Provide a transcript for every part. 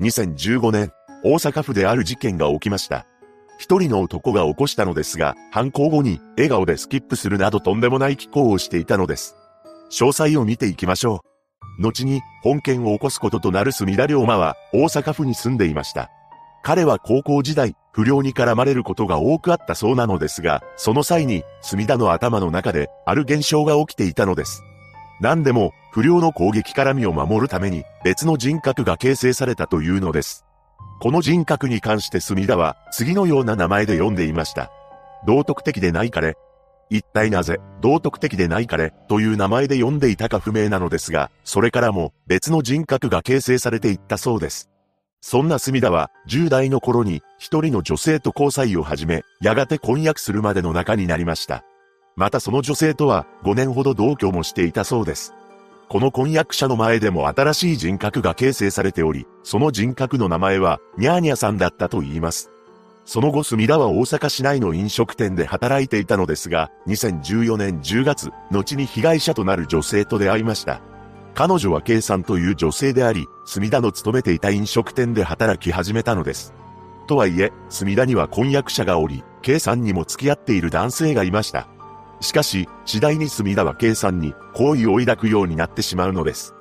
2015年、大阪府である事件が起きました。一人の男が起こしたのですが、犯行後に笑顔でスキップするなどとんでもない気候をしていたのです。詳細を見ていきましょう。後に本件を起こすこととなる隅田龍馬は大阪府に住んでいました。彼は高校時代、不良に絡まれることが多くあったそうなのですが、その際に、隅田の頭の中で、ある現象が起きていたのです。何でも、不良の攻撃から身を守るために、別の人格が形成されたというのです。この人格に関して隅田は、次のような名前で呼んでいました。道徳的でない彼。一体なぜ、道徳的でない彼、という名前で呼んでいたか不明なのですが、それからも、別の人格が形成されていったそうです。そんな隅田は、10代の頃に、一人の女性と交際を始め、やがて婚約するまでの仲になりました。またその女性とは、5年ほど同居もしていたそうです。この婚約者の前でも新しい人格が形成されており、その人格の名前は、ニャーニャさんだったと言います。その後隅田は大阪市内の飲食店で働いていたのですが、2014年10月、後に被害者となる女性と出会いました。彼女は K さんという女性であり、隅田の勤めていた飲食店で働き始めたのです。とはいえ、隅田には婚約者がおり、K さんにも付き合っている男性がいました。しかし、次第に隅田は K さんに好意を抱くようになってしまうのです。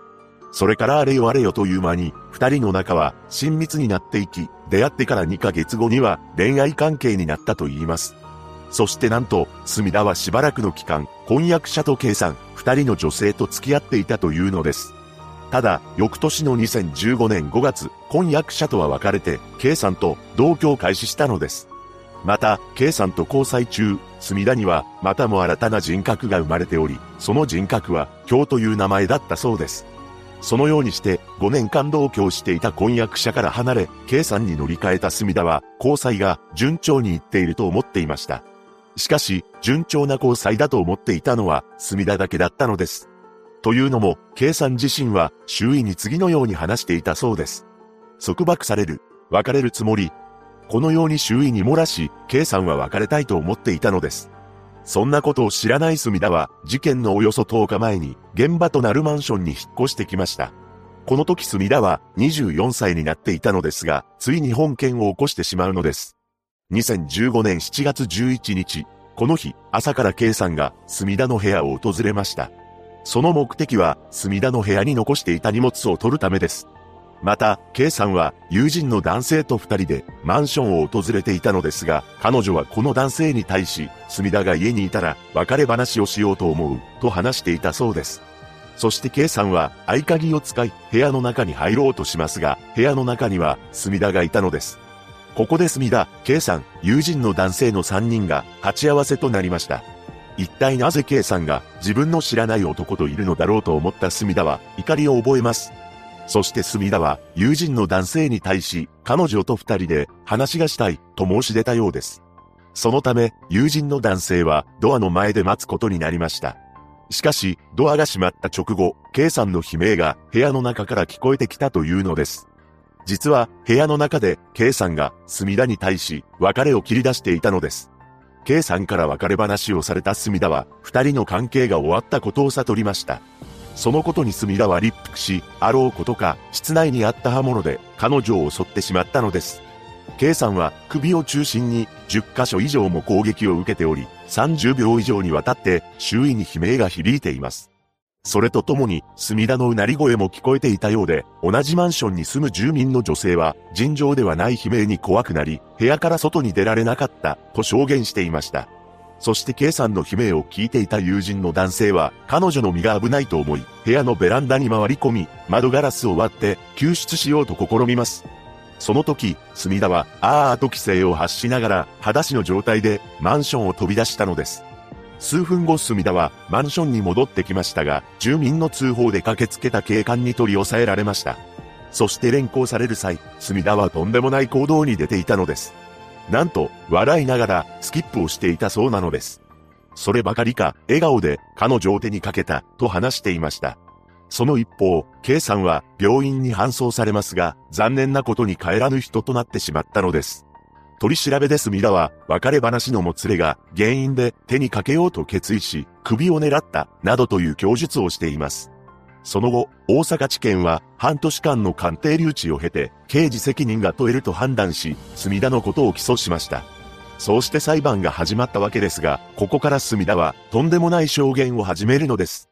それからあれよあれよという間に、二人の仲は親密になっていき、出会ってから2ヶ月後には恋愛関係になったと言います。そしてなんと、隅田はしばらくの期間、婚約者と K さん、二人の女性と付き合っていたというのです。ただ、翌年の2015年5月、婚約者とは別れて、K さんと同居を開始したのです。また、K さんと交際中、隅田には、またも新たな人格が生まれており、その人格は、京という名前だったそうです。そのようにして、5年間同居していた婚約者から離れ、K さんに乗り換えた隅田は、交際が順調にいっていると思っていました。しかし、順調な交際だと思っていたのは、隅田だけだったのです。というのも、K さん自身は、周囲に次のように話していたそうです。束縛される、別れるつもり。このように周囲に漏らし、K さんは別れたいと思っていたのです。そんなことを知らない隅田は、事件のおよそ10日前に、現場となるマンションに引っ越してきました。この時隅田は24歳になっていたのですが、ついに本件を起こしてしまうのです。2015年7月11日、この日、朝から K さんが隅田の部屋を訪れました。その目的は、隅田の部屋に残していた荷物を取るためです。また、K さんは友人の男性と二人でマンションを訪れていたのですが、彼女はこの男性に対し、隅田が家にいたら別れ話をしようと思う、と話していたそうです。そして K さんは合鍵を使い、部屋の中に入ろうとしますが、部屋の中には隅田がいたのです。ここで隅田、K さん、友人の男性の3人が鉢合わせとなりました。一体なぜ K さんが自分の知らない男といるのだろうと思った隅田は怒りを覚えます。そして隅田は友人の男性に対し彼女と二人で話がしたいと申し出たようです。そのため友人の男性はドアの前で待つことになりました。しかしドアが閉まった直後、K さんの悲鳴が部屋の中から聞こえてきたというのです。実は部屋の中で K さんが隅田に対し別れを切り出していたのです。K さんから別れ話をされた隅田は二人の関係が終わったことを悟りました。そのことに隅田は立腹し、あろうことか室内にあった刃物で彼女を襲ってしまったのです。K さんは首を中心に10箇所以上も攻撃を受けており、30秒以上にわたって周囲に悲鳴が響いています。それとともに、隅田のうなり声も聞こえていたようで、同じマンションに住む住民の女性は、尋常ではない悲鳴に怖くなり、部屋から外に出られなかった、と証言していました。そして K さんの悲鳴を聞いていた友人の男性は、彼女の身が危ないと思い、部屋のベランダに回り込み、窓ガラスを割って、救出しようと試みます。その時、隅田は、あーと規制を発しながら、裸足の状態で、マンションを飛び出したのです。数分後隅田はマンションに戻ってきましたが、住民の通報で駆けつけた警官に取り押さえられました。そして連行される際、隅田はとんでもない行動に出ていたのです。なんと、笑いながらスキップをしていたそうなのです。そればかりか、笑顔で彼女を手にかけた、と話していました。その一方、K さんは病院に搬送されますが、残念なことに帰らぬ人となってしまったのです。取り調べで隅田は、別れ話のもつれが原因で手にかけようと決意し、首を狙った、などという供述をしています。その後、大阪地検は半年間の鑑定留置を経て、刑事責任が問えると判断し、隅田のことを起訴しました。そうして裁判が始まったわけですが、ここから隅田はとんでもない証言を始めるのです。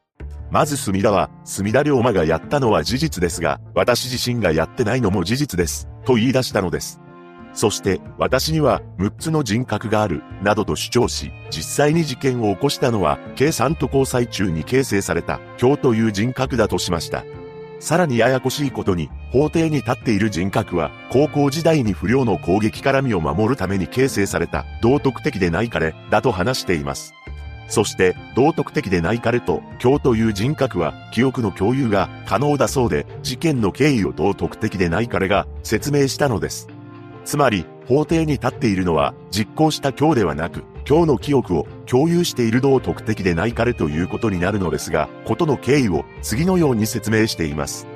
まず隅田は、隅田龍馬がやったのは事実ですが、私自身がやってないのも事実です、と言い出したのです。そして、私には6つの人格がある、などと主張し、実際に事件を起こしたのは、計算と交際中に形成された、今日という人格だとしました。さらにややこしいことに、法廷に立っている人格は、高校時代に不良の攻撃から身を守るために形成された、道徳的でない彼、だと話しています。そして、道徳的でない彼と、今日という人格は、記憶の共有が可能だそうで、事件の経緯を道徳的でない彼が説明したのです。つまり、法廷に立っているのは、実行した今日ではなく、今日の記憶を共有している道徳的でない彼ということになるのですが、ことの経緯を次のように説明しています。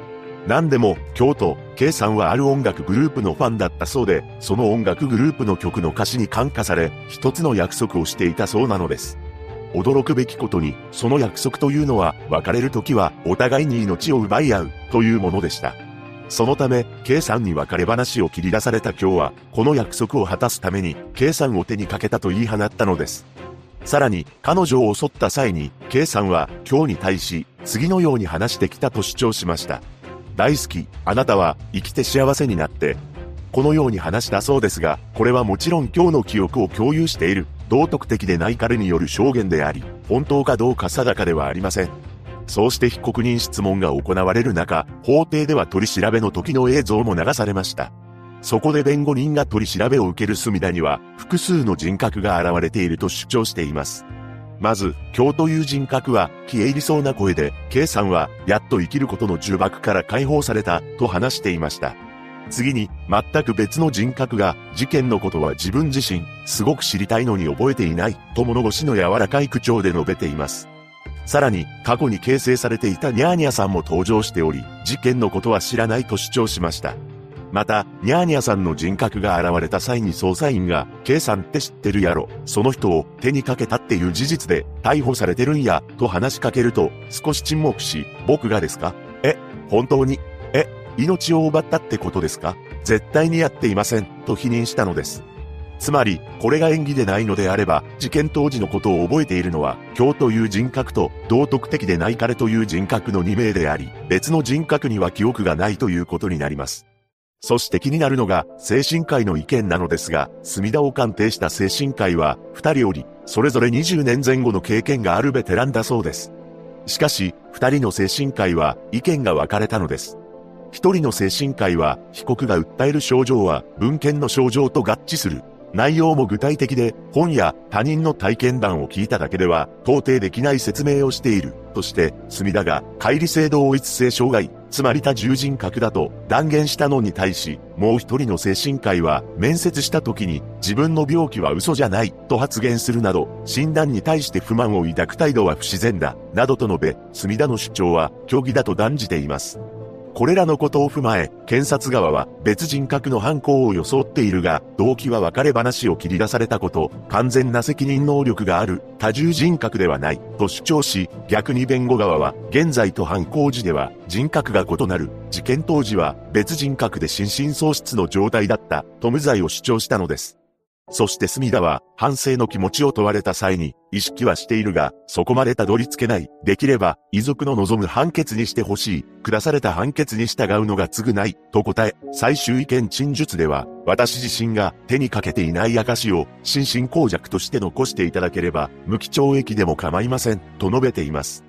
何でも、京都、K さんはある音楽グループのファンだったそうで、その音楽グループの曲の歌詞に感化され、一つの約束をしていたそうなのです。驚くべきことに、その約束というのは、別れる時はお互いに命を奪い合う、というものでした。そのため、K さんに別れ話を切り出された今日は、この約束を果たすために、K さんを手にかけたと言い放ったのです。さらに、彼女を襲った際に、K さんは、今日に対し、次のように話してきたと主張しました。大好き、あなたは、生きて幸せになって、このように話したそうですが、これはもちろん今日の記憶を共有している、道徳的でない彼による証言であり、本当かどうか定かではありません。そうして被告人質問が行われる中、法廷では取り調べの時の映像も流されました。そこで弁護人が取り調べを受ける隅田には、複数の人格が現れていると主張しています。まず、今日という人格は、消え入りそうな声で、K さんは、やっと生きることの重縛から解放された、と話していました。次に、全く別の人格が、事件のことは自分自身、すごく知りたいのに覚えていない、と物腰の柔らかい口調で述べています。さらに、過去に形成されていたニャーニャさんも登場しており、事件のことは知らないと主張しました。また、ニャーニャさんの人格が現れた際に捜査員が、K さんって知ってるやろ、その人を手にかけたっていう事実で、逮捕されてるんや、と話しかけると、少し沈黙し、僕がですか？え、本当に？え、命を奪ったってことですか？絶対にやっていません、と否認したのです。つまり、これが演技でないのであれば、事件当時のことを覚えているのは、今日という人格と、道徳的でない彼という人格の2名であり、別の人格には記憶がないということになります。そして気になるのが、精神科医の意見なのですが、隅田を鑑定した精神科医は、2人おり、それぞれ20年前後の経験があるベテランだそうです。しかし、2人の精神科医は、意見が分かれたのです。一人の精神科医は、被告が訴える症状は、文献の症状と合致する。内容も具体的で、本や他人の体験談を聞いただけでは、到底できない説明をしている、として、隅田が、乖離性同一性障害、つまり多重人格だと断言したのに対し、もう一人の精神科医は、面接した時に、自分の病気は嘘じゃない、と発言するなど、診断に対して不満を抱く態度は不自然だ、などと述べ、隅田の主張は、虚偽だと断じています。これらのことを踏まえ、検察側は別人格の犯行を装っているが、動機は別れ話を切り出されたこと、完全な責任能力がある、多重人格ではない、と主張し、逆に弁護側は、現在と犯行時では人格が異なる、事件当時は別人格で心神喪失の状態だった、と無罪を主張したのです。そして隅田は反省の気持ちを問われた際に意識はしているが、そこまでたどり着けない。できれば遺族の望む判決にしてほしい。下された判決に従うのが償い。と答え、最終意見陳述では、私自身が手にかけていない証を心神耗弱として残していただければ、無期懲役でも構いません。と述べています。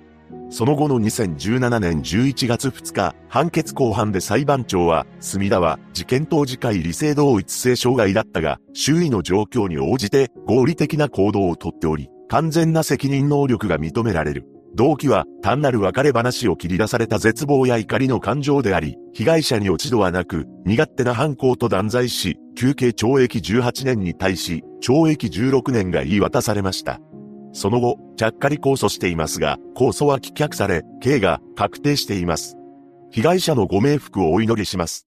その後の2017年11月2日、判決公判で裁判長は、隅田は事件当時会理性同一性障害だったが、周囲の状況に応じて合理的な行動をとっており、完全な責任能力が認められる。動機は単なる別れ話を切り出された絶望や怒りの感情であり、被害者に落ち度はなく、身勝手な犯行と断罪し、休刑懲役18年に対し、懲役16年が言い渡されました。その後、ちゃっかり控訴していますが、控訴は棄却され、刑が確定しています。被害者のご冥福をお祈りします。